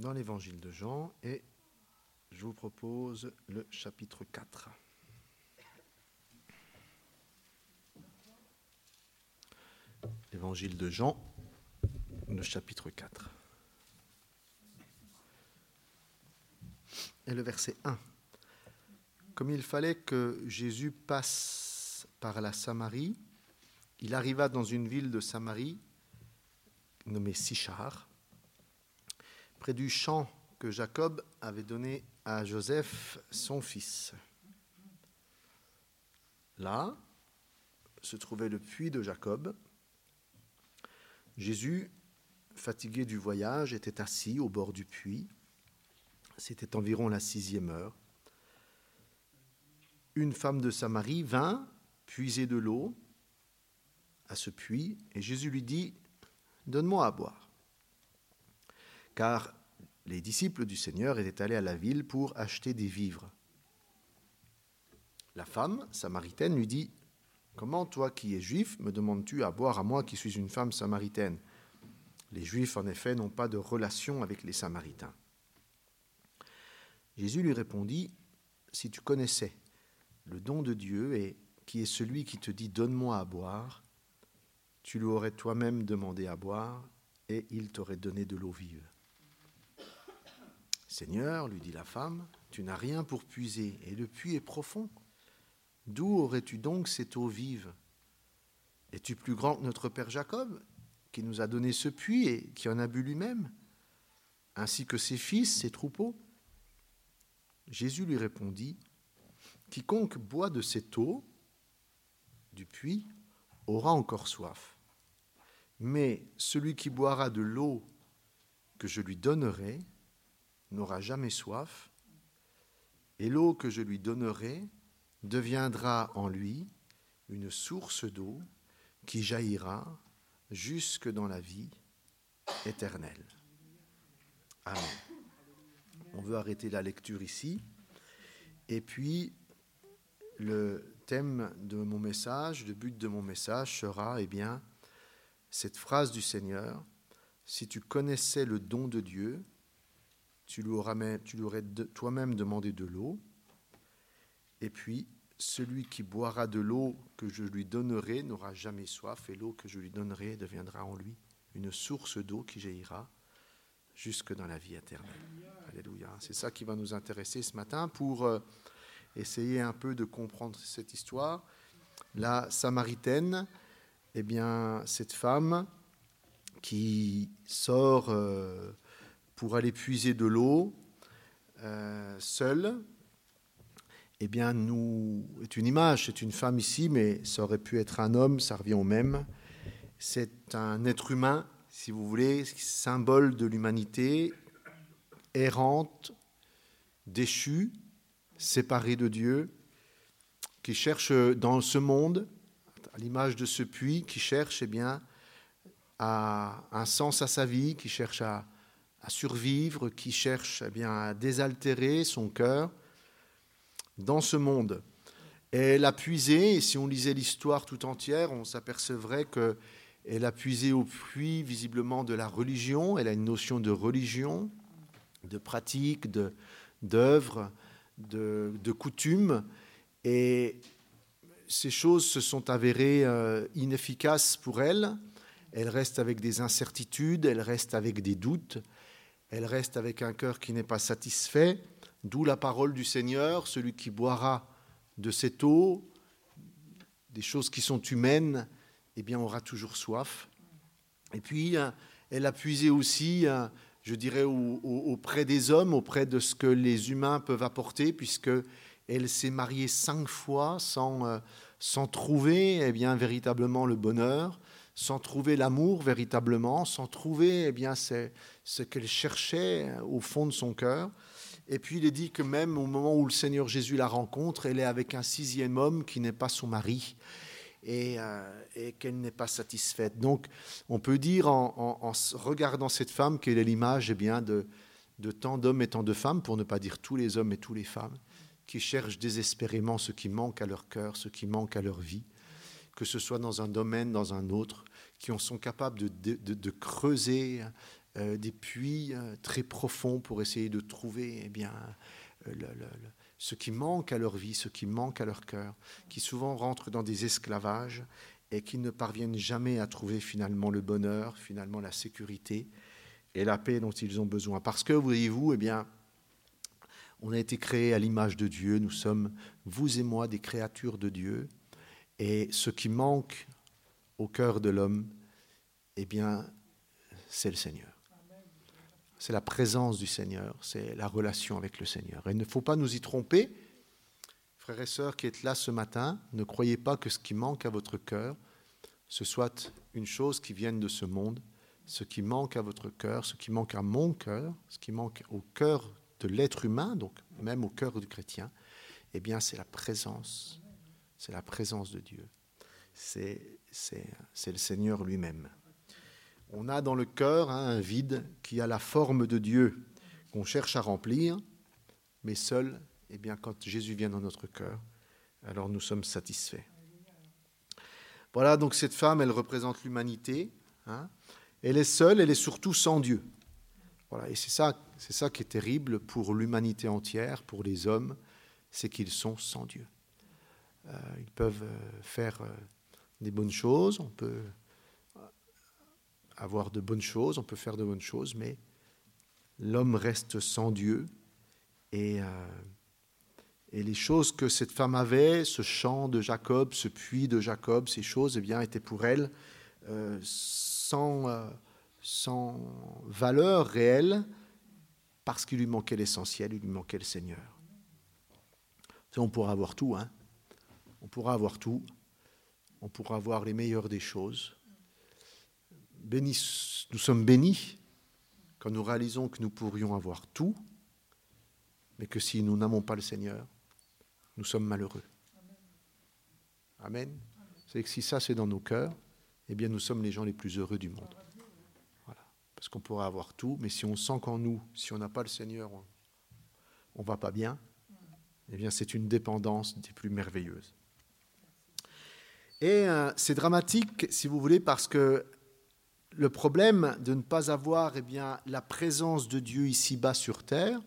dans l'évangile de Jean et je vous propose le chapitre 4. L'évangile de Jean, le chapitre 4. Et le verset 1. Comme il fallait que Jésus passe par la Samarie, il arriva dans une ville de Samarie nommée Sichar, près du champ que Jacob avait donné à Joseph, son fils. Là se trouvait le puits de Jacob. Jésus, fatigué du voyage, était assis au bord du puits. C'était environ la sixième heure. Une femme de Samarie vint puiser de l'eau à ce puits et Jésus lui dit, Donne-moi à boire. Car les disciples du Seigneur étaient allés à la ville pour acheter des vivres. La femme samaritaine lui dit, Comment toi qui es juif me demandes-tu à boire à moi qui suis une femme samaritaine? Les juifs en effet n'ont pas de relation avec les samaritains. Jésus lui répondit, Si tu connaissais le don de Dieu et qui est celui qui te dit Donne-moi à boire, tu lui aurais toi-même demandé à boire et il t'aurait donné de l'eau vive. Seigneur, lui dit la femme, tu n'as rien pour puiser et le puits est profond. D'où aurais-tu donc cette eau vive Es-tu plus grand que notre Père Jacob, qui nous a donné ce puits et qui en a bu lui-même, ainsi que ses fils, ses troupeaux? Jésus lui répondit, Quiconque boit de cette eau du puits aura encore soif. Mais celui qui boira de l'eau que je lui donnerai n'aura jamais soif, et l'eau que je lui donnerai deviendra en lui une source d'eau qui jaillira jusque dans la vie éternelle. Amen. On veut arrêter la lecture ici. Et puis, le thème de mon message, le but de mon message sera, eh bien, cette phrase du Seigneur, si tu connaissais le don de Dieu, tu lui aurais, toi-même demandé de l'eau, et puis celui qui boira de l'eau que je lui donnerai n'aura jamais soif, et l'eau que je lui donnerai deviendra en lui une source d'eau qui jaillira jusque dans la vie éternelle. Alléluia. C'est ça qui va nous intéresser ce matin pour euh, essayer un peu de comprendre cette histoire. La Samaritaine, eh bien, cette femme qui sort euh, pour aller puiser de l'eau euh, seule, eh bien, nous est une image. C'est une femme ici, mais ça aurait pu être un homme, ça revient au même. C'est un être humain, si vous voulez, symbole de l'humanité, errante, déchue, séparée de Dieu, qui cherche dans ce monde à l'image de ce puits qui cherche eh bien, un sens à sa vie, qui cherche à, survivre, qui cherche eh bien, à désaltérer son cœur dans ce monde. Elle a puisé, et si on lisait l'histoire tout entière, on s'apercevrait qu'elle a puisé au puits visiblement de la religion, elle a une notion de religion, de pratique, d'œuvre, de, de, de coutume, et ces choses se sont avérées euh, inefficaces pour elle. Elle reste avec des incertitudes, elle reste avec des doutes, elle reste avec un cœur qui n'est pas satisfait. D'où la parole du Seigneur, celui qui boira de cette eau, des choses qui sont humaines, eh bien aura toujours soif. Et puis, euh, elle a puisé aussi, euh, je dirais, auprès des hommes, auprès de ce que les humains peuvent apporter, puisque elle s'est mariée cinq fois sans, euh, sans trouver eh bien, véritablement le bonheur, sans trouver l'amour véritablement, sans trouver eh bien, ce qu'elle cherchait au fond de son cœur. Et puis il est dit que même au moment où le Seigneur Jésus la rencontre, elle est avec un sixième homme qui n'est pas son mari et, euh, qu'elle n'est pas satisfaite. Donc on peut dire en, regardant cette femme qu'elle est l'image eh bien, de tant d'hommes et tant de femmes, pour ne pas dire tous les hommes et toutes les femmes, qui cherchent désespérément ce qui manque à leur cœur, ce qui manque à leur vie, que ce soit dans un domaine, dans un autre, qui en sont capables de, creuser euh, des puits euh, très profonds pour essayer de trouver eh bien, euh, ce qui manque à leur vie, ce qui manque à leur cœur, qui souvent rentrent dans des esclavages et qui ne parviennent jamais à trouver finalement le bonheur, finalement la sécurité et la paix dont ils ont besoin. Parce que, voyez-vous, eh bien, on a été créés à l'image de Dieu, nous sommes, vous et moi, des créatures de Dieu, et ce qui manque au cœur de l'homme, eh bien, c'est le Seigneur. C'est la présence du Seigneur, c'est la relation avec le Seigneur. Et il ne faut pas nous y tromper. Frères et sœurs qui êtes là ce matin, ne croyez pas que ce qui manque à votre cœur, ce soit une chose qui vienne de ce monde. Ce qui manque à votre cœur, ce qui manque à mon cœur, ce qui manque au cœur de l'être humain, donc même au cœur du chrétien, eh bien c'est la présence, c'est la présence de Dieu. C'est, le Seigneur lui-même. On a dans le cœur hein, un vide qui a la forme de Dieu, qu'on cherche à remplir, mais seul, eh bien, quand Jésus vient dans notre cœur, alors nous sommes satisfaits. Voilà, donc cette femme, elle représente l'humanité. Hein. Elle est seule, elle est surtout sans Dieu. Voilà, et c'est ça, c'est ça qui est terrible pour l'humanité entière, pour les hommes, c'est qu'ils sont sans Dieu. Euh, ils peuvent euh, faire euh, des bonnes choses, on peut avoir de bonnes choses, on peut faire de bonnes choses, mais l'homme reste sans Dieu. Et, et les choses que cette femme avait, ce champ de Jacob, ce puits de Jacob, ces choses, eh bien, étaient pour elle sans, sans valeur réelle parce qu'il lui manquait l'essentiel, il lui manquait le Seigneur. On pourra avoir tout, hein on pourra avoir tout, on pourra avoir les meilleures des choses. nous sommes bénis quand nous réalisons que nous pourrions avoir tout, mais que si nous n'avons pas le Seigneur, nous sommes malheureux. Amen. C'est que si ça c'est dans nos cœurs, eh bien nous sommes les gens les plus heureux du monde. Voilà. Parce qu'on pourra avoir tout, mais si on sent qu'en nous, si on n'a pas le Seigneur, on ne va pas bien, eh bien c'est une dépendance des plus merveilleuses. Et euh, c'est dramatique, si vous voulez, parce que le problème de ne pas avoir eh bien, la présence de Dieu ici-bas sur terre,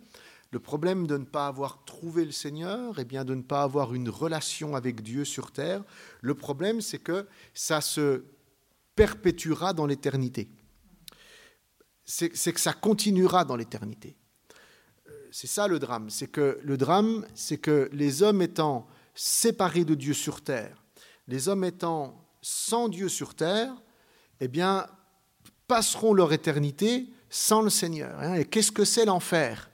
le problème de ne pas avoir trouvé le Seigneur, eh bien, de ne pas avoir une relation avec Dieu sur terre, le problème, c'est que ça se perpétuera dans l'éternité. C'est que ça continuera dans l'éternité. Euh, c'est ça le drame. C'est que le drame, c'est que les hommes étant séparés de Dieu sur terre, les hommes étant sans Dieu sur terre, eh bien, passeront leur éternité sans le Seigneur. Hein. Et qu'est-ce que c'est l'enfer?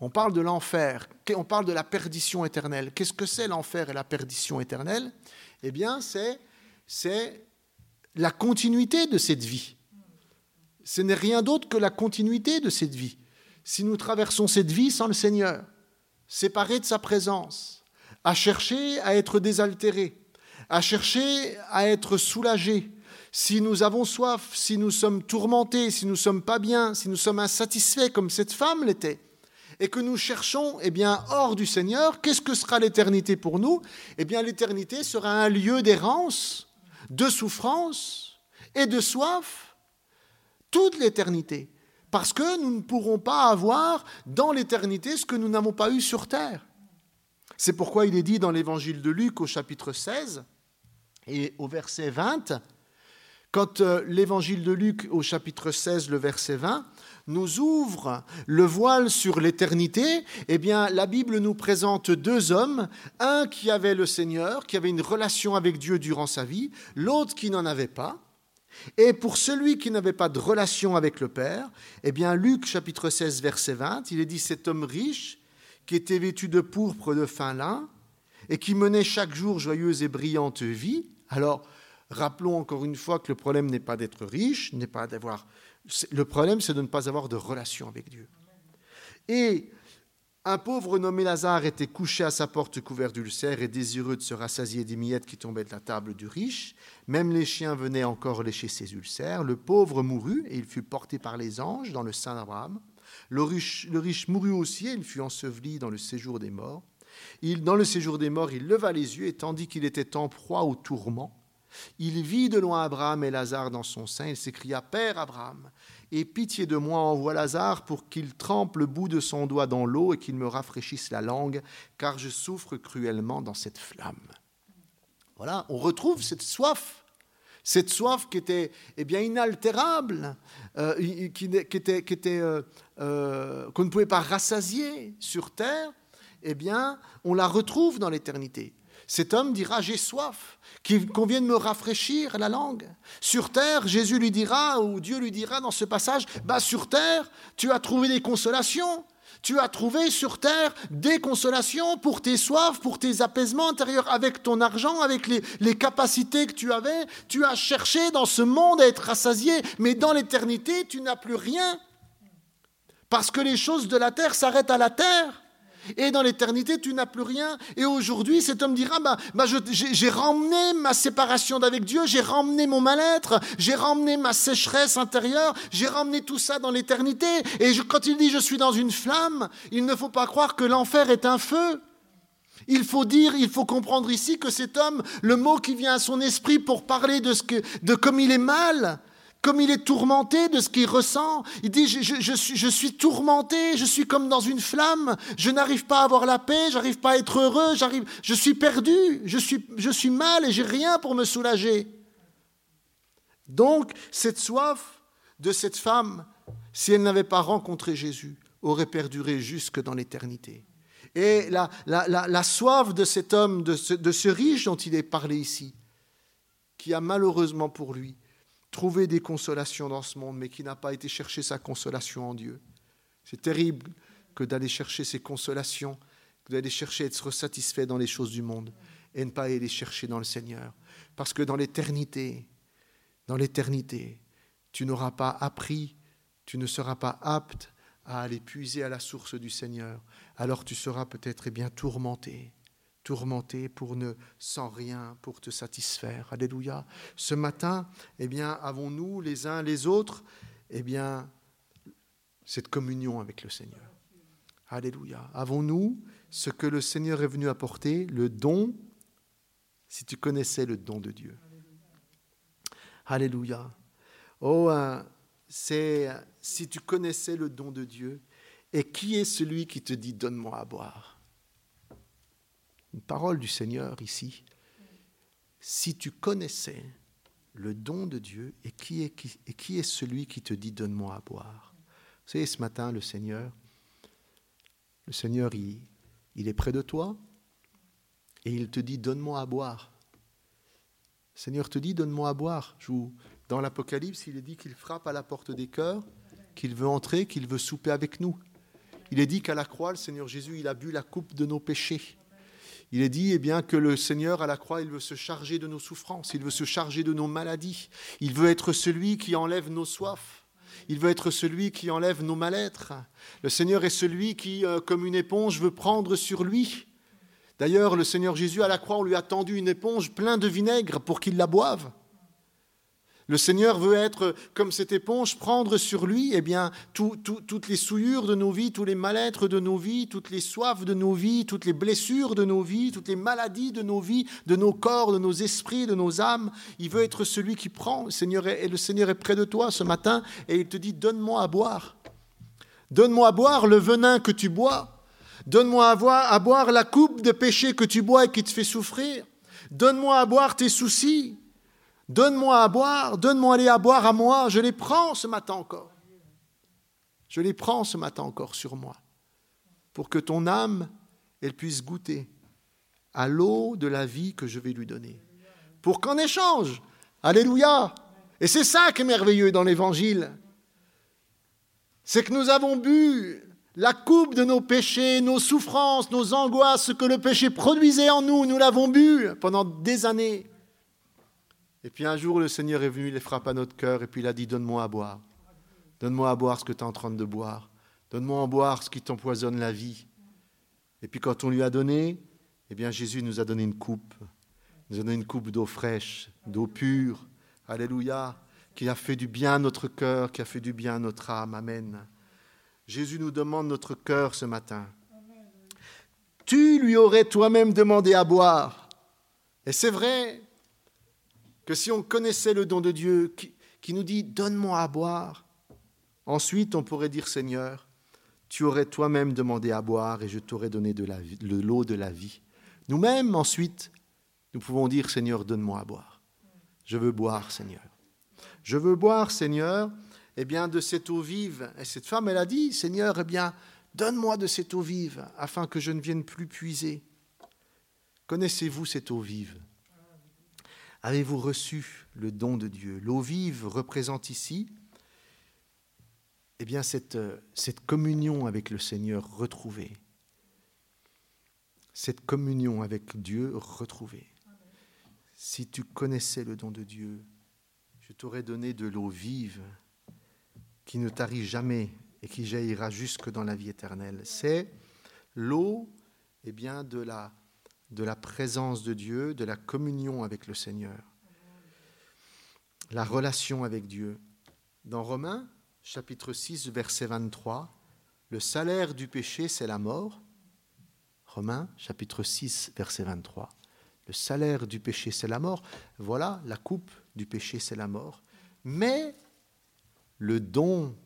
On parle de l'enfer, on parle de la perdition éternelle. Qu'est-ce que c'est l'enfer et la perdition éternelle? Eh bien, c'est, c'est la continuité de cette vie. Ce n'est rien d'autre que la continuité de cette vie. Si nous traversons cette vie sans le Seigneur, séparés de sa présence, à chercher à être désaltérés, à chercher à être soulagés. Si nous avons soif, si nous sommes tourmentés, si nous sommes pas bien, si nous sommes insatisfaits comme cette femme l'était, et que nous cherchons eh bien, hors du Seigneur, qu'est-ce que sera l'éternité pour nous? Eh bien, l'éternité sera un lieu d'errance, de souffrance et de soif, toute l'éternité. Parce que nous ne pourrons pas avoir dans l'éternité ce que nous n'avons pas eu sur terre. C'est pourquoi il est dit dans l'évangile de Luc au chapitre 16, et au verset 20, quand euh, l'évangile de Luc au chapitre 16, le verset 20, nous ouvre le voile sur l'éternité, eh bien, la Bible nous présente deux hommes, un qui avait le Seigneur, qui avait une relation avec Dieu durant sa vie, l'autre qui n'en avait pas. Et pour celui qui n'avait pas de relation avec le Père, eh bien, Luc chapitre 16, verset 20, il est dit cet homme riche qui était vêtu de pourpre de fin lin et qui menait chaque jour joyeuse et brillante vie, alors, rappelons encore une fois que le problème n'est pas d'être riche, n'est pas d'avoir. Le problème, c'est de ne pas avoir de relation avec Dieu. Et un pauvre nommé Lazare était couché à sa porte couvert d'ulcères et désireux de se rassasier des miettes qui tombaient de la table du riche. Même les chiens venaient encore lécher ses ulcères. Le pauvre mourut et il fut porté par les anges dans le sein d'Abraham. Le riche, le riche mourut aussi et il fut enseveli dans le séjour des morts dans le séjour des morts, il leva les yeux et tandis qu'il était en proie au tourment, il vit de loin Abraham et Lazare dans son sein. Il s'écria Père Abraham, Aie pitié de moi, envoie Lazare pour qu'il trempe le bout de son doigt dans l'eau et qu'il me rafraîchisse la langue, car je souffre cruellement dans cette flamme. Voilà, on retrouve cette soif, cette soif qui était eh inaltérable, euh, qui, euh, euh, qu'on ne pouvait pas rassasier sur terre. Eh bien, on la retrouve dans l'éternité. Cet homme dira J'ai soif, qu'on vienne me rafraîchir la langue. Sur terre, Jésus lui dira, ou Dieu lui dira dans ce passage bah, Sur terre, tu as trouvé des consolations. Tu as trouvé sur terre des consolations pour tes soifs, pour tes apaisements intérieurs, avec ton argent, avec les, les capacités que tu avais. Tu as cherché dans ce monde à être rassasié, mais dans l'éternité, tu n'as plus rien. Parce que les choses de la terre s'arrêtent à la terre. Et dans l'éternité, tu n'as plus rien. Et aujourd'hui, cet homme dira, bah, bah j'ai ramené ma séparation d'avec Dieu, j'ai ramené mon mal-être, j'ai ramené ma sécheresse intérieure, j'ai ramené tout ça dans l'éternité. Et quand il dit, je suis dans une flamme, il ne faut pas croire que l'enfer est un feu. Il faut dire, il faut comprendre ici que cet homme, le mot qui vient à son esprit pour parler de, ce que, de comme il est mal, comme il est tourmenté de ce qu'il ressent. Il dit, je, suis, tourmenté, je suis comme dans une flamme, je n'arrive pas à avoir la paix, j'arrive pas à être heureux, je suis perdu, je suis, mal et j'ai rien pour me soulager. Donc, cette soif de cette femme, si elle n'avait pas rencontré Jésus, aurait perduré jusque dans l'éternité. Et la, soif de cet homme, de ce riche dont il est parlé ici, qui a malheureusement pour lui trouver des consolations dans ce monde, mais qui n'a pas été chercher sa consolation en Dieu. C'est terrible que d'aller chercher ses consolations, d'aller chercher à être satisfait dans les choses du monde et ne pas aller les chercher dans le Seigneur. Parce que dans l'éternité, dans l'éternité, tu n'auras pas appris, tu ne seras pas apte à aller puiser à la source du Seigneur. Alors tu seras peut-être eh bien tourmenté tourmenté pour ne sans rien pour te satisfaire. Alléluia. Ce matin, eh bien, avons-nous les uns les autres, eh bien, cette communion avec le Seigneur? Alléluia. Avons-nous ce que le Seigneur est venu apporter, le don, si tu connaissais le don de Dieu? Alléluia. Oh, hein, c'est si tu connaissais le don de Dieu, et qui est celui qui te dit donne-moi à boire? Une parole du Seigneur ici. Si tu connaissais le don de Dieu et qui est, celui qui te dit donne-moi à boire. Vous savez, ce matin, le Seigneur, le Seigneur, il, il est près de toi et il te dit donne-moi à boire. Le Seigneur te dit donne-moi à boire. Dans l'Apocalypse, il est dit qu'il frappe à la porte des cœurs, qu'il veut entrer, qu'il veut souper avec nous. Il est dit qu'à la croix, le Seigneur Jésus, il a bu la coupe de nos péchés. Il est dit eh bien, que le Seigneur, à la croix, il veut se charger de nos souffrances, il veut se charger de nos maladies, il veut être celui qui enlève nos soifs, il veut être celui qui enlève nos mal-êtres. Le Seigneur est celui qui, euh, comme une éponge, veut prendre sur lui. D'ailleurs, le Seigneur Jésus, à la croix, on lui a tendu une éponge pleine de vinaigre pour qu'il la boive. Le Seigneur veut être comme cette éponge, prendre sur lui eh bien, toutes les souillures de nos vies, tous les mal-êtres de nos vies, toutes les soifs de nos vies, toutes les blessures de nos vies, toutes les maladies de nos vies, de nos corps, de nos esprits, de nos âmes. Il veut être celui qui prend. Le Seigneur est, le Seigneur est près de toi ce matin et il te dit, donne-moi à boire. Donne-moi à boire le venin que tu bois. Donne-moi à, à boire la coupe de péché que tu bois et qui te fait souffrir. Donne-moi à boire tes soucis. Donne-moi à boire, donne-moi aller à boire à moi, je les prends ce matin encore. Je les prends ce matin encore sur moi, pour que ton âme, elle puisse goûter à l'eau de la vie que je vais lui donner. Pour qu'en échange, Alléluia, et c'est ça qui est merveilleux dans l'Évangile, c'est que nous avons bu la coupe de nos péchés, nos souffrances, nos angoisses, ce que le péché produisait en nous, nous l'avons bu pendant des années. Et puis un jour, le Seigneur est venu, il frappe à notre cœur, et puis il a dit, donne-moi à boire. Donne-moi à boire ce que tu es en train de boire. Donne-moi à boire ce qui t'empoisonne la vie. Et puis quand on lui a donné, eh bien Jésus nous a donné une coupe. Nous a donné une coupe d'eau fraîche, d'eau pure. Alléluia. Qui a fait du bien notre cœur, qui a fait du bien notre âme. Amen. Jésus nous demande notre cœur ce matin. Tu lui aurais toi-même demandé à boire. Et c'est vrai, que si on connaissait le don de Dieu qui, nous dit Donne-moi à boire, Ensuite, on pourrait dire, Seigneur, tu aurais toi-même demandé à boire et je t'aurais donné de l'eau de la vie. Nous-mêmes, ensuite, nous pouvons dire, Seigneur, donne-moi à boire. Je veux boire, Seigneur. Je veux boire, Seigneur, eh bien, de cette eau vive. Et cette femme, elle a dit, Seigneur, eh bien, donne-moi de cette eau vive, afin que je ne vienne plus puiser. Connaissez-vous cette eau vive? Avez-vous reçu le don de Dieu? L'eau vive représente ici eh bien, cette, communion avec le Seigneur retrouvée. Cette communion avec Dieu retrouvée. Si tu connaissais le don de Dieu, je t'aurais donné de l'eau vive qui ne tarit jamais et qui jaillira jusque dans la vie éternelle. C'est l'eau eh bien, de, la, de la présence de Dieu, de la communion avec le Seigneur, la relation avec Dieu. Dans Romains, chapitre 6, verset 23, le salaire du péché, c'est la mort. Romains, chapitre 6, verset 23. Le salaire du péché, c'est la mort. Voilà, la coupe du péché, c'est la mort. Mais le don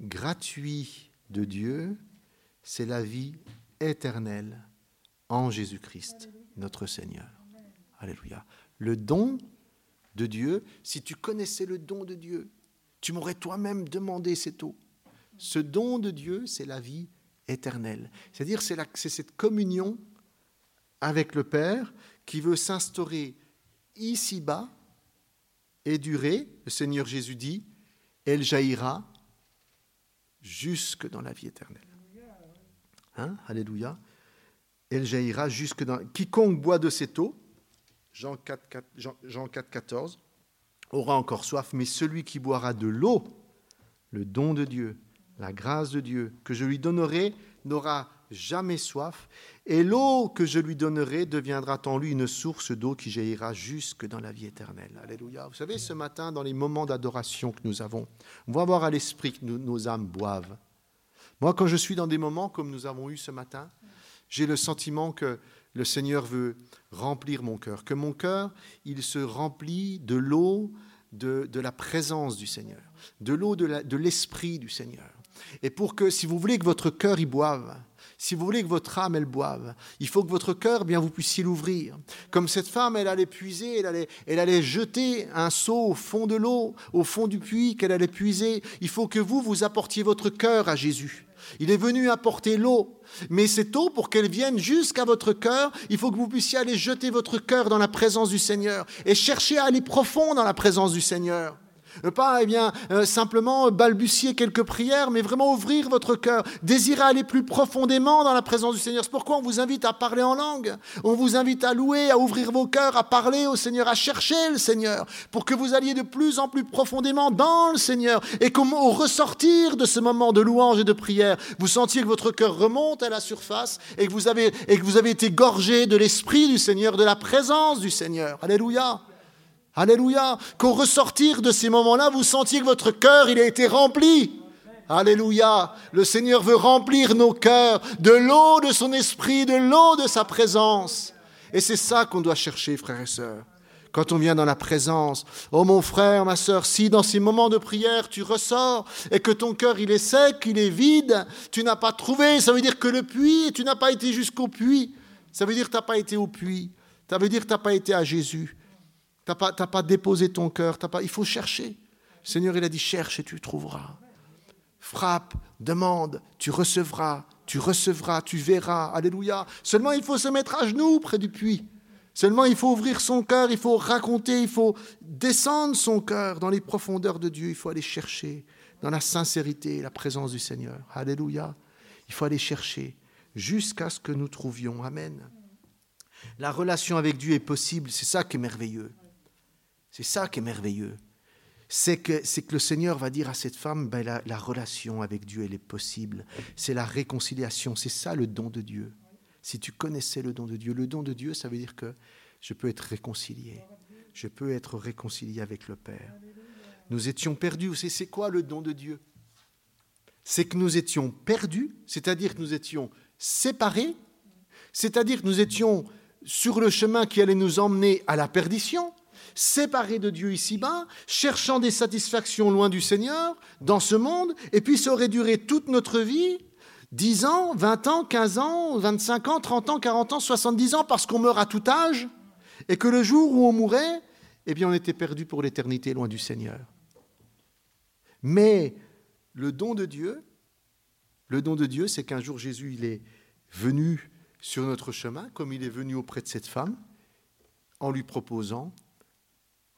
gratuit de Dieu, c'est la vie éternelle en Jésus-Christ, notre Seigneur. Alléluia. Le don de Dieu, si tu connaissais le don de Dieu, tu m'aurais toi-même demandé cette eau. Ce don de Dieu, c'est la vie éternelle. C'est-à-dire, c'est cette communion avec le Père qui veut s'instaurer ici-bas et durer. Le Seigneur Jésus dit, elle jaillira jusque dans la vie éternelle. Hein? Alléluia. Elle jaillira jusque dans... Quiconque boit de cette eau, Jean 4, Jean 4, 14, aura encore soif, mais celui qui boira de l'eau, le don de Dieu, la grâce de Dieu, que je lui donnerai, n'aura jamais soif, et l'eau que je lui donnerai deviendra en lui une source d'eau qui jaillira jusque dans la vie éternelle. Alléluia. Vous savez, ce matin, dans les moments d'adoration que nous avons, on va avoir à l'esprit que nos âmes boivent. Moi, quand je suis dans des moments comme nous avons eu ce matin, j'ai le sentiment que le Seigneur veut remplir mon cœur, que mon cœur, il se remplit de l'eau de, de, la présence du Seigneur, de l'eau de l'esprit du Seigneur. Et pour que, si vous voulez que votre cœur y boive, si vous voulez que votre âme, elle boive, il faut que votre cœur, bien, vous puissiez l'ouvrir. Comme cette femme, elle allait puiser, elle allait, elle allait jeter un seau au fond de l'eau, au fond du puits qu'elle allait puiser. Il faut que vous, vous apportiez votre cœur à Jésus. Il est venu apporter l'eau. Mais cette eau, pour qu'elle vienne jusqu'à votre cœur, il faut que vous puissiez aller jeter votre cœur dans la présence du Seigneur et chercher à aller profond dans la présence du Seigneur. Euh, pas eh bien, euh, simplement balbutier quelques prières, mais vraiment ouvrir votre cœur, désirer aller plus profondément dans la présence du Seigneur. C'est pourquoi on vous invite à parler en langue, on vous invite à louer, à ouvrir vos cœurs, à parler au Seigneur, à chercher le Seigneur, pour que vous alliez de plus en plus profondément dans le Seigneur, et qu'au ressortir de ce moment de louange et de prière, vous sentiez que votre cœur remonte à la surface, et que vous avez, et que vous avez été gorgé de l'Esprit du Seigneur, de la présence du Seigneur. Alléluia. Alléluia. Qu'au ressortir de ces moments-là, vous sentiez que votre cœur, il a été rempli. Alléluia. Le Seigneur veut remplir nos cœurs de l'eau de son esprit, de l'eau de sa présence. Et c'est ça qu'on doit chercher, frères et sœurs. Quand on vient dans la présence, oh mon frère, ma sœur, si dans ces moments de prière tu ressors et que ton cœur il est sec, il est vide, tu n'as pas trouvé, ça veut dire que le puits, tu n'as pas été jusqu'au puits. Ça veut dire que tu n'as pas été au puits. Ça veut dire que tu n'as pas été à Jésus. Tu n'as pas, déposé ton cœur. Pas, il faut chercher. Seigneur, il a dit, cherche et tu trouveras. Frappe, demande, tu recevras, tu recevras, tu verras. Alléluia. Seulement, il faut se mettre à genoux près du puits. Seulement, il faut ouvrir son cœur, il faut raconter, il faut descendre son cœur dans les profondeurs de Dieu. Il faut aller chercher dans la sincérité la présence du Seigneur. Alléluia. Il faut aller chercher jusqu'à ce que nous trouvions. Amen. La relation avec Dieu est possible, c'est ça qui est merveilleux. C'est ça qui est merveilleux. C'est que, c'est que le Seigneur va dire à cette femme, ben, la, la relation avec Dieu, elle est possible. C'est la réconciliation. C'est ça le don de Dieu. Si tu connaissais le don de Dieu, le don de Dieu, ça veut dire que je peux être réconcilié. Je peux être réconcilié avec le Père. Nous étions perdus. C'est, c'est quoi le don de Dieu? C'est que nous étions perdus, c'est-à-dire que nous étions séparés, c'est-à-dire que nous étions sur le chemin qui allait nous emmener à la perdition, séparés de Dieu ici-bas, cherchant des satisfactions loin du Seigneur, dans ce monde, et puis ça aurait duré toute notre vie, 10 ans, 20 ans, 15 ans, 25 ans, 30 ans, 40 ans, 70 ans, parce qu'on meurt à tout âge, et que le jour où on mourait, eh bien on était perdu pour l'éternité loin du Seigneur. Mais le don de Dieu, le don de Dieu, c'est qu'un jour Jésus, il est venu sur notre chemin, comme il est venu auprès de cette femme, en lui proposant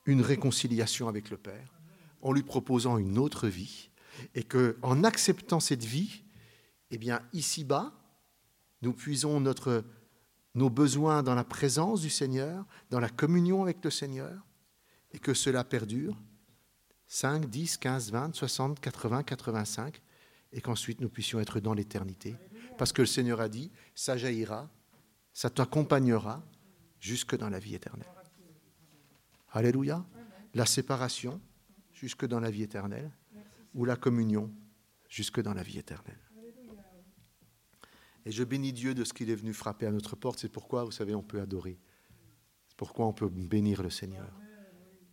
une réconciliation avec le Père, en lui proposant une autre vie, et que en acceptant cette vie, eh bien ici-bas, nous puisons nos besoins dans la présence du Seigneur, dans la communion avec le Seigneur, et que cela perdure 5, 10, 15, 20, 60, 80, 85, et qu'ensuite nous puissions être dans l'éternité. Parce que le Seigneur a dit, ça jaillira, ça t'accompagnera jusque dans la vie éternelle. Alléluia. La séparation jusque dans la vie éternelle, ou la communion jusque dans la vie éternelle. Et je bénis Dieu de ce qu'il est venu frapper à notre porte. C'est pourquoi, vous savez, on peut adorer. C'est pourquoi on peut bénir le Seigneur.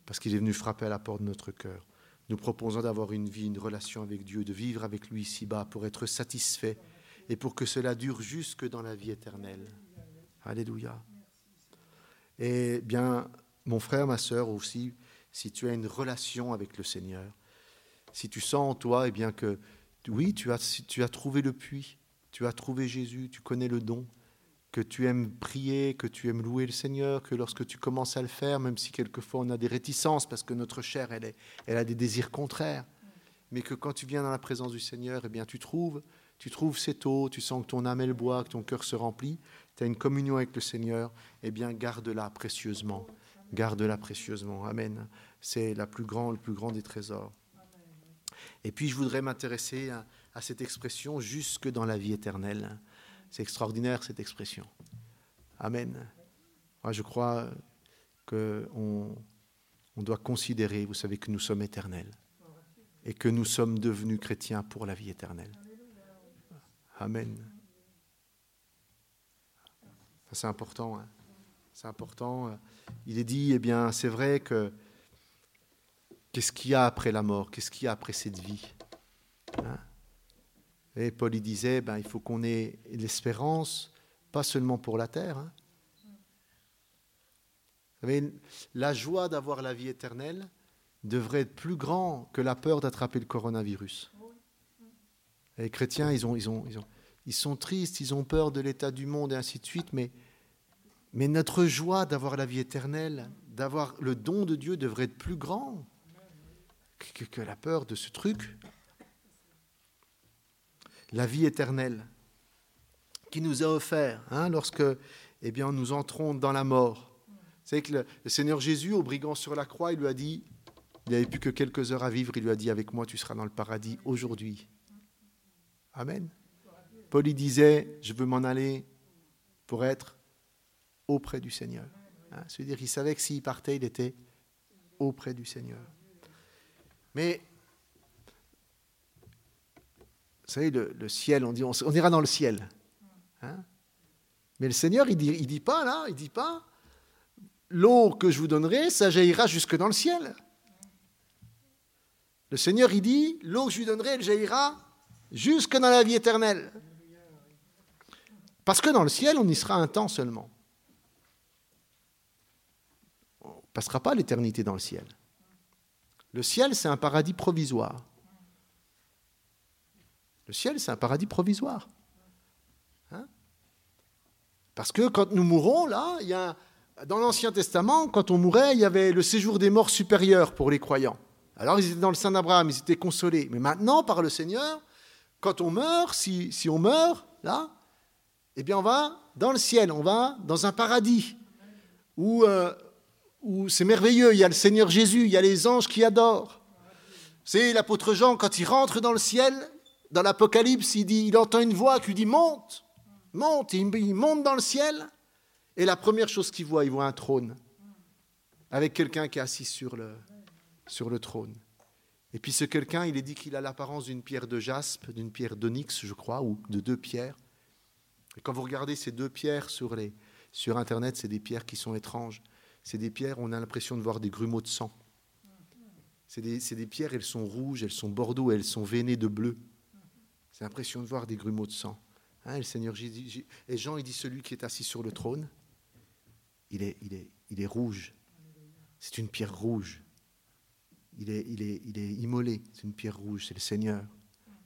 Parce qu'il est venu frapper à la porte de notre cœur. Nous proposons d'avoir une vie, une relation avec Dieu, de vivre avec lui ici-bas pour être satisfait et pour que cela dure jusque dans la vie éternelle. Alléluia. Et bien, mon frère, ma sœur aussi, si tu as une relation avec le Seigneur, si tu sens en toi, eh bien que oui, tu as, trouvé le puits, tu as trouvé Jésus, tu connais le don, que tu aimes prier, que tu aimes louer le Seigneur, que lorsque tu commences à le faire, même si quelquefois on a des réticences parce que notre chair, elle, est, elle a des désirs contraires, mais que quand tu viens dans la présence du Seigneur, eh bien tu trouves, tu trouves cette eau, tu sens que ton âme elle boit, que ton cœur se remplit, tu as une communion avec le Seigneur, eh bien garde-la précieusement, garde-la précieusement. Amen. C'est la plus grande, le plus grand des trésors. Et puis je voudrais m'intéresser à, cette expression jusque dans la vie éternelle. C'est extraordinaire cette expression. Amen. Moi, je crois qu'on on doit considérer, vous savez, que nous sommes éternels et que nous sommes devenus chrétiens pour la vie éternelle. Amen. C'est important. Hein. C'est important. Il est dit, eh bien, c'est vrai que qu'est-ce qu'il y a après la mort? Qu'est-ce qu'il y a après cette vie? Hein? Et Paul y disait, ben, il faut qu'on ait l'espérance, pas seulement pour la terre. Hein. La joie d'avoir la vie éternelle devrait être plus grand que la peur d'attraper le coronavirus. les chrétiens, ils, ont, ils sont tristes, ils ont peur de l'état du monde et ainsi de suite, mais, mais notre joie d'avoir la vie éternelle, d'avoir le don de Dieu devrait être plus grand que, la peur de ce truc la vie éternelle qui nous a offert hein, lorsque eh bien, nous entrons dans la mort. C'est que le, Seigneur Jésus, au brigand sur la croix, il lui a dit, il n'avait plus que quelques heures à vivre, il lui a dit, avec moi, tu seras dans le paradis aujourd'hui. Amen. Paul y disait, je veux m'en aller pour être auprès du Seigneur. Hein, C'est-à-dire, il savait que s'il partait, il était auprès du Seigneur. Mais vous savez, le, ciel, on dit, on, ira dans le ciel. Hein. Mais le Seigneur, il dit, il dit pas là, il dit pas, l'eau que je vous donnerai, ça jaillira jusque dans le ciel. Le Seigneur, il dit, l'eau que je lui donnerai, elle jaillira jusque dans la vie éternelle. Parce que dans le ciel, on y sera un temps seulement. On ne passera pas l'éternité dans le ciel. Le ciel, c'est un paradis provisoire. Le ciel, c'est un paradis provisoire. Hein? Parce que quand nous mourons, là, il y a, dans l'Ancien Testament, quand on mourait, il y avait le séjour des morts supérieurs pour les croyants. Alors ils étaient dans le sein d'Abraham, ils étaient consolés. Mais maintenant, par le Seigneur, quand on meurt, si, si on meurt, là, eh bien on va dans le ciel, on va dans un paradis où, euh, c'est merveilleux, il y a le Seigneur Jésus, il y a les anges qui adorent. C'est l'apôtre Jean, quand il rentre dans le ciel, dans l'Apocalypse, il, dit, il entend une voix qui lui dit Monte, monte. Il, il monte dans le ciel. Et la première chose qu'il voit, il voit un trône avec quelqu'un qui est assis sur le, sur le trône. Et puis ce quelqu'un, il est dit qu'il a l'apparence d'une pierre de jaspe, d'une pierre d'onyx, je crois, ou de deux pierres. Et quand vous regardez ces deux pierres sur, les, sur Internet, c'est des pierres qui sont étranges. C'est des pierres, on a l'impression de voir des grumeaux de sang. C'est des, des, pierres, elles sont rouges, elles sont bordeaux, elles sont veinées de bleu. C'est l'impression de voir des grumeaux de sang. Hein, le Seigneur Jésus, et Jean, il dit celui qui est assis sur le trône, il est, rouge. C'est une pierre rouge. Il est, immolé. C'est une pierre rouge. C'est le Seigneur.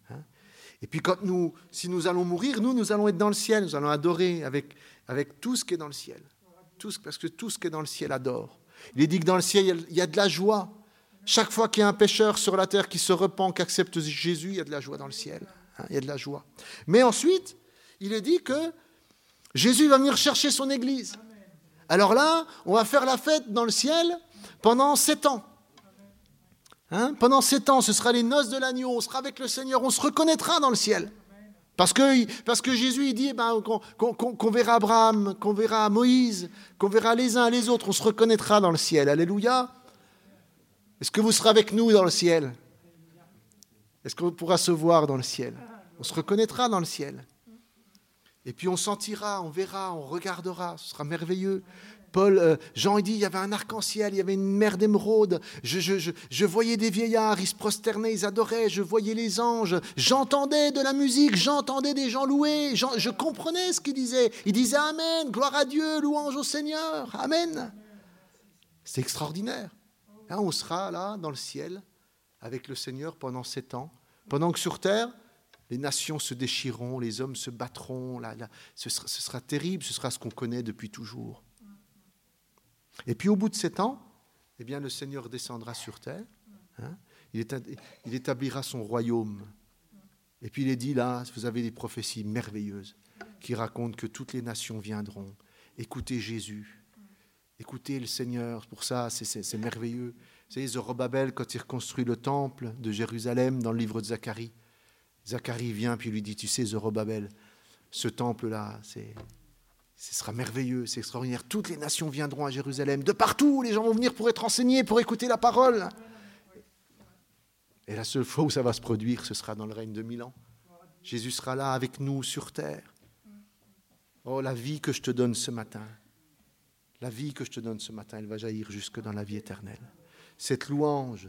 Hein? et puis quand nous, si nous allons mourir, nous, nous allons être dans le ciel. Nous allons adorer avec tout ce qui est dans le ciel. Parce que tout ce qui est dans le ciel adore. Il est dit que dans le ciel, il y a de la joie. Chaque fois qu'il y a un pécheur sur la terre qui se repent, qui accepte Jésus, il y a de la joie dans le ciel. Hein. il y a de la joie. Mais ensuite, il est dit que Jésus va venir chercher son Église. Alors là, on va faire la fête dans le ciel pendant sept ans. Hein? pendant sept ans, ce sera les noces de l'agneau, on sera avec le Seigneur, on se reconnaîtra dans le ciel. Parce que, Jésus dit eh ben, qu'on verra Abraham, qu'on verra Moïse, qu'on verra les uns les autres, on se reconnaîtra dans le ciel. Alléluia. Est-ce que vous serez avec nous dans le ciel? Est-ce qu'on pourra se voir dans le ciel? On se reconnaîtra dans le ciel. Et puis on sentira, on verra, on regardera, ce sera merveilleux. Paul, euh, Jean, il dit, il y avait un arc-en-ciel, il y avait une mer d'émeraude, je, je, voyais des vieillards, ils se prosternaient, ils adoraient, je voyais les anges, j'entendais de la musique, j'entendais des gens louer, je comprenais ce qu'ils disaient. Ils disaient Amen, gloire à Dieu, louange au Seigneur, Amen. C'est extraordinaire. On sera là, dans le ciel, avec le Seigneur pendant sept ans, pendant que sur terre, les nations se déchireront, les hommes se battront, là, ce, sera, terrible, ce sera ce qu'on connaît depuis toujours. Et puis au bout de sept ans, eh bien, le Seigneur descendra sur terre, hein, il, établira son royaume. Et puis il est dit là, vous avez des prophéties merveilleuses qui racontent que toutes les nations viendront. Écoutez Jésus, écoutez le Seigneur, pour ça c'est merveilleux. Vous savez, Zorobabel, quand il reconstruit le temple de Jérusalem dans le livre de Zacharie, Zacharie vient puis lui dit, tu sais, Zorobabel, ce temple-là, c'est, ce sera merveilleux, c'est extraordinaire. Toutes les nations viendront à Jérusalem, de partout, les gens vont venir pour être enseignés, pour écouter la parole. Et la seule fois où ça va se produire, ce sera dans le règne de mille ans. Jésus sera là avec nous sur terre. Oh, la vie que je te donne ce matin, la vie que je te donne ce matin, elle va jaillir jusque dans la vie éternelle. Cette louange,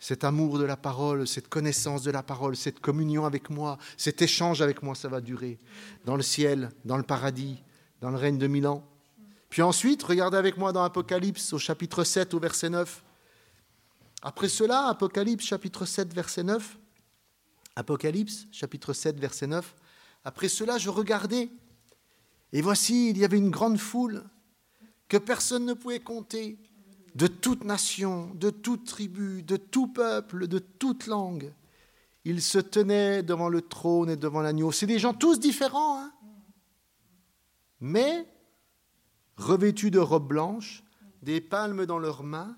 cet amour de la parole, cette connaissance de la parole, cette communion avec moi, cet échange avec moi, ça va durer dans le ciel, dans le paradis, dans le règne de mille ans. Puis ensuite, regardez avec moi dans Apocalypse au chapitre 7 au verset 9. Après cela, Apocalypse chapitre 7 verset 9, Apocalypse chapitre 7 verset 9, après cela je regardais, et voici, il y avait une grande foule que personne ne pouvait compter, de toute nation, de toute tribu, de tout peuple, de toute langue. Ils se tenaient devant le trône et devant l'agneau. C'est des gens tous différents, hein mais revêtus de robes blanches, des palmes dans leurs mains,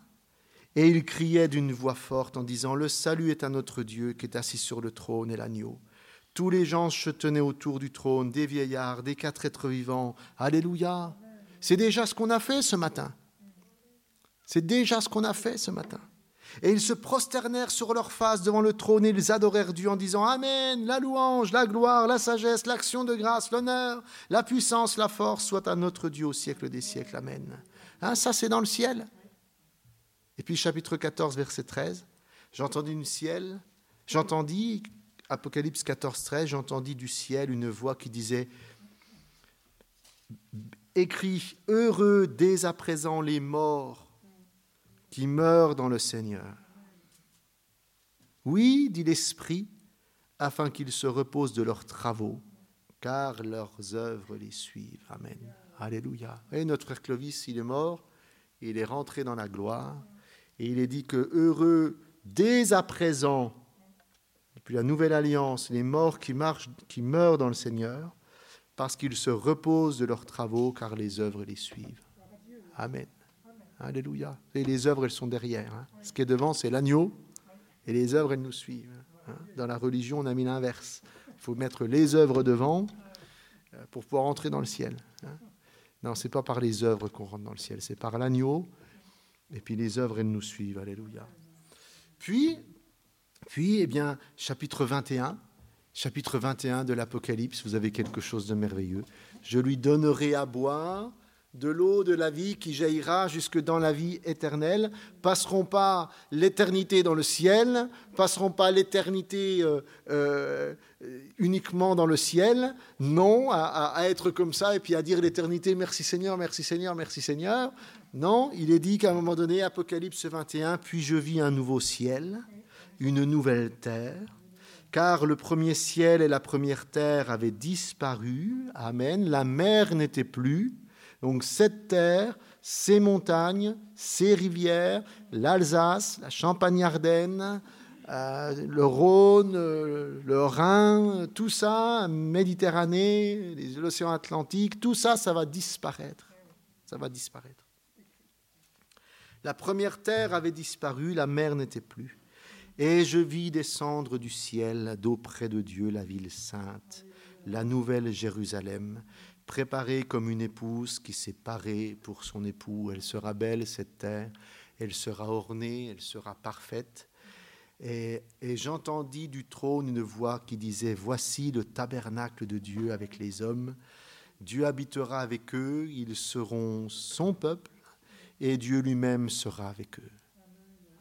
et ils criaient d'une voix forte en disant Le salut est à notre Dieu qui est assis sur le trône et l'agneau. Tous les gens se tenaient autour du trône, des vieillards, des quatre êtres vivants. Alléluia. C'est déjà ce qu'on a fait ce matin. C'est déjà ce qu'on a fait ce matin. Et ils se prosternèrent sur leur face devant le trône et ils adorèrent Dieu en disant Amen, la louange, la gloire, la sagesse, l'action de grâce, l'honneur, la puissance, la force soit à notre Dieu au siècle des siècles. Amen. Hein, ça, c'est dans le ciel. Et puis, chapitre 14, verset 13 J'entendis une ciel, j'entendis, Apocalypse 14, 13, j'entendis du ciel une voix qui disait Écrit, heureux dès à présent les morts qui meurent dans le Seigneur. Oui, dit l'Esprit, afin qu'ils se reposent de leurs travaux, car leurs œuvres les suivent. Amen. Alléluia. Et notre frère Clovis, il est mort, il est rentré dans la gloire, et il est dit que heureux dès à présent, depuis la nouvelle alliance, les morts qui, marchent, qui meurent dans le Seigneur, parce qu'ils se reposent de leurs travaux, car les œuvres les suivent. Amen. Alléluia. Et les œuvres, elles sont derrière. Hein. Ce qui est devant, c'est l'agneau. Et les œuvres, elles nous suivent. Hein. Dans la religion, on a mis l'inverse. Il faut mettre les œuvres devant euh, pour pouvoir entrer dans le ciel. Hein. Non, ce n'est pas par les œuvres qu'on rentre dans le ciel, c'est par l'agneau. Et puis les œuvres, elles nous suivent. Alléluia. Puis, puis eh bien, chapitre 21, chapitre 21 de l'Apocalypse, vous avez quelque chose de merveilleux. Je lui donnerai à boire de l'eau de la vie qui jaillira jusque dans la vie éternelle, passeront pas l'éternité dans le ciel, passeront pas l'éternité euh, euh, uniquement dans le ciel, non, à, être comme ça et puis à dire l'éternité merci Seigneur, merci Seigneur, merci Seigneur. Non, il est dit qu'à un moment donné, Apocalypse 21, puis je vis un nouveau ciel, une nouvelle terre, car le premier ciel et la première terre avaient disparu, Amen, la mer n'était plus, donc cette terre, ces montagnes, ces rivières, l'Alsace, la Champagne-Ardenne, euh, le Rhône, euh, le Rhin, tout ça, Méditerranée, l'océan Atlantique, tout ça, ça va disparaître. Ça va disparaître. La première terre avait disparu, la mer n'était plus. Et je vis descendre du ciel d'auprès de Dieu la ville sainte, la nouvelle Jérusalem, préparée comme une épouse qui s'est parée pour son époux. Elle sera belle, cette terre, elle sera ornée, elle sera parfaite. Et, j'entendis du trône une voix qui disait, Voici le tabernacle de Dieu avec les hommes. Dieu habitera avec eux, ils seront son peuple, et Dieu lui-même sera avec eux.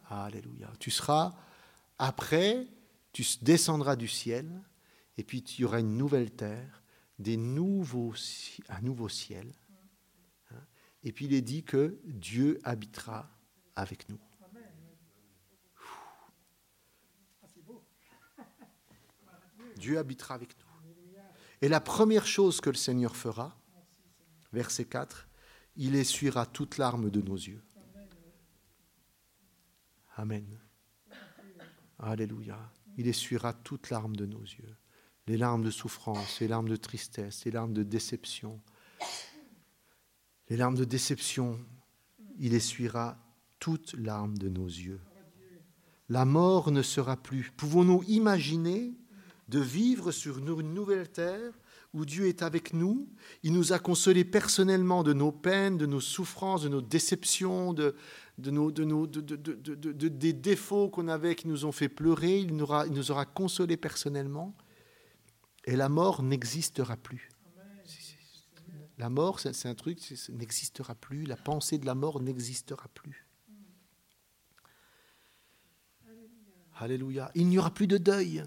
Alléluia. Tu seras, après, tu descendras du ciel, et puis tu y aura une nouvelle terre, des nouveaux, un nouveau ciel. Hein. Et puis il est dit que Dieu habitera avec nous. Dieu habitera avec nous. Et la première chose que le Seigneur fera, verset 4, il essuiera toute larme de nos yeux. Amen. Alléluia. Il essuiera toute larme de nos yeux les larmes de souffrance, les larmes de tristesse, les larmes de déception. Les larmes de déception, il essuiera toutes larmes de nos yeux. La mort ne sera plus. Pouvons-nous imaginer de vivre sur une nouvelle terre où Dieu est avec nous? Il nous a consolés personnellement de nos peines, de nos souffrances, de nos déceptions, de, des défauts qu'on avait qui nous ont fait pleurer. Il nous aura, il nous aura consolés personnellement. Et la mort n'existera plus. La mort, c'est un truc, n'existera plus. La pensée de la mort n'existera plus. Alléluia. Il n'y aura plus de deuil.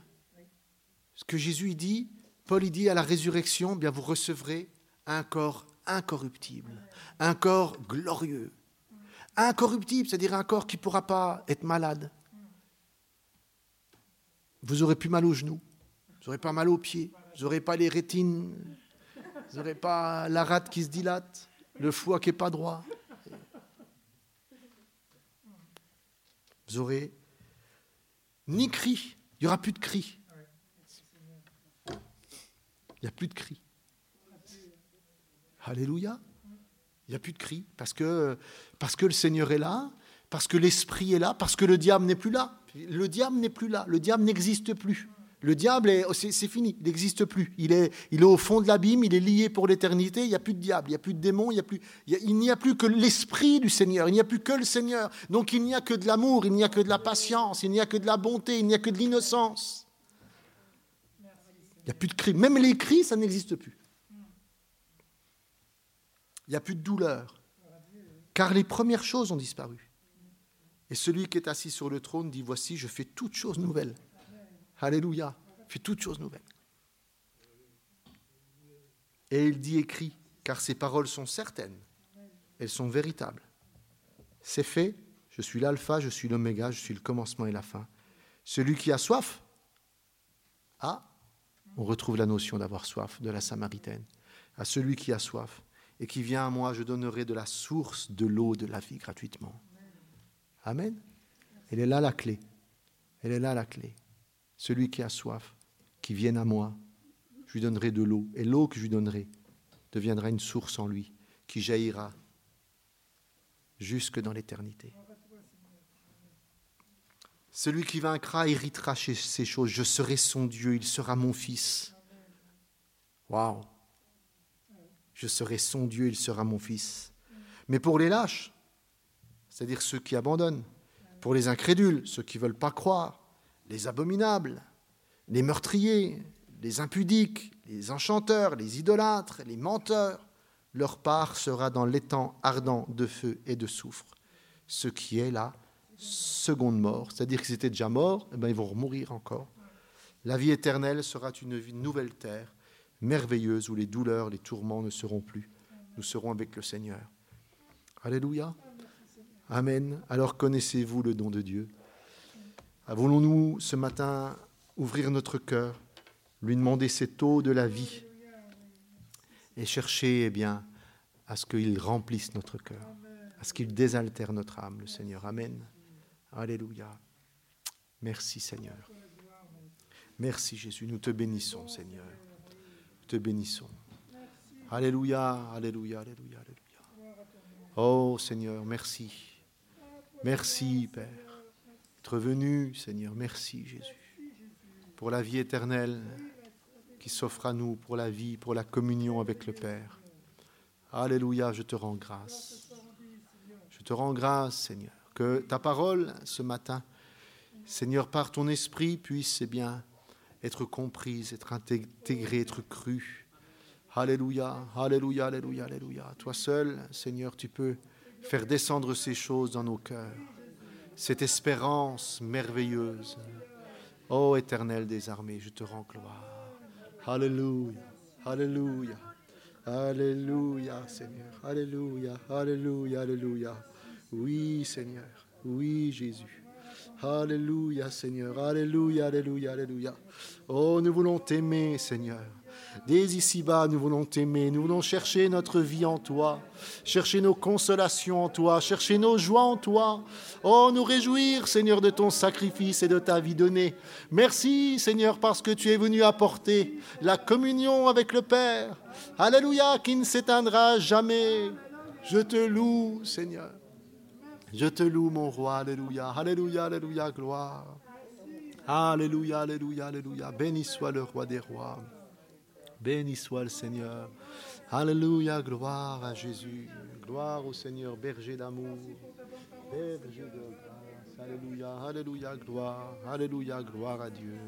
Ce que Jésus dit, Paul il dit à la résurrection, bien vous recevrez un corps incorruptible, un corps glorieux. Incorruptible, c'est-à-dire un corps qui ne pourra pas être malade. Vous aurez plus mal aux genoux, vous n'aurez pas mal aux pieds, vous n'aurez pas les rétines, vous n'aurez pas la rate qui se dilate, le foie qui n'est pas droit. Vous aurez ni cri, il n'y aura plus de cri. Il n'y a plus de cri. Alléluia. Il n'y a plus de cri parce que, parce que le Seigneur est là, parce que l'Esprit est là, parce que le diable n'est plus là. Le diable n'est plus là, le diable n'existe plus. Le diable, c'est fini, il n'existe plus. Il est, il est au fond de l'abîme, il est lié pour l'éternité, il n'y a plus de diable, il n'y a plus de démons, il n'y a, a plus que l'esprit du Seigneur, il n'y a plus que le Seigneur. Donc il n'y a que de l'amour, il n'y a que de la patience, il n'y a que de la bonté, il n'y a que de l'innocence. Il n'y a plus de cris. Même les cris, ça n'existe plus. Il n'y a plus de douleur. Car les premières choses ont disparu. Et celui qui est assis sur le trône dit, voici, je fais toutes choses nouvelles. Alléluia. Fait toutes choses nouvelles. Et il dit écrit, car ces paroles sont certaines, elles sont véritables. C'est fait, je suis l'alpha, je suis l'oméga, je suis le commencement et la fin. Celui qui a soif, ah, on retrouve la notion d'avoir soif de la Samaritaine. À celui qui a soif et qui vient à moi, je donnerai de la source de l'eau de la vie gratuitement. Amen. Elle est là la clé. Elle est là la clé. Celui qui a soif, qui vienne à moi, je lui donnerai de l'eau, et l'eau que je lui donnerai deviendra une source en lui, qui jaillira jusque dans l'éternité. Celui qui vaincra héritera ces choses. Je serai son Dieu, il sera mon fils. Waouh! Je serai son Dieu, il sera mon fils. Mais pour les lâches, c'est-à-dire ceux qui abandonnent, pour les incrédules, ceux qui ne veulent pas croire, les abominables, les meurtriers, les impudiques, les enchanteurs, les idolâtres, les menteurs, Leur part sera dans l'étang ardent de feu et de soufre, ce qui est la seconde mort. C'est-à-dire qu'ils étaient déjà morts, eh ben, ils vont mourir encore. La vie éternelle sera une nouvelle terre, merveilleuse, où les douleurs, les tourments ne seront plus. Nous serons avec le Seigneur. Alléluia. Amen. Alors connaissez-vous le don de Dieu? Voulons-nous ce matin ouvrir notre cœur, lui demander cette eau de la vie et chercher eh bien, à ce qu'il remplisse notre cœur, à ce qu'il désaltère notre âme, le Seigneur. Amen. Alléluia. Merci Seigneur. Merci Jésus. Nous te bénissons Seigneur. Nous te bénissons. Alléluia, alléluia, alléluia, alléluia. Oh Seigneur, merci. Merci Père. Être venu Seigneur. Merci Jésus. Pour la vie éternelle qui s'offre à nous, pour la vie, pour la communion avec le Père. Alléluia, je te rends grâce. Je te rends grâce Seigneur. Que ta parole ce matin, Seigneur, par ton esprit, puisse eh bien, être comprise, être intégrée, être crue Alléluia, Alléluia, Alléluia, Alléluia. Toi seul, Seigneur, tu peux faire descendre ces choses dans nos cœurs. Cette espérance merveilleuse. Ô éternel des armées, je te rends gloire. Alléluia, Alléluia, Alléluia, Seigneur. Alléluia, Alléluia, Alléluia. Oui, Seigneur. Oui, Jésus. Alléluia, Seigneur. Alléluia, Alléluia, Alléluia. Oh, nous voulons t'aimer, Seigneur. Dès ici-bas, nous voulons t'aimer, nous voulons chercher notre vie en toi, chercher nos consolations en toi, chercher nos joies en toi. Oh, nous réjouir, Seigneur, de ton sacrifice et de ta vie donnée. Merci, Seigneur, parce que tu es venu apporter la communion avec le Père. Alléluia, qui ne s'éteindra jamais. Je te loue, Seigneur. Je te loue, mon roi. Alléluia, Alléluia, Alléluia, gloire. Alléluia, Alléluia, Alléluia. Béni soit le roi des rois. Béni soit le Seigneur. Alléluia, gloire à Jésus. Gloire au Seigneur, berger d'amour. Berger de grâce. Alléluia, alléluia, gloire. Alléluia, gloire à Dieu.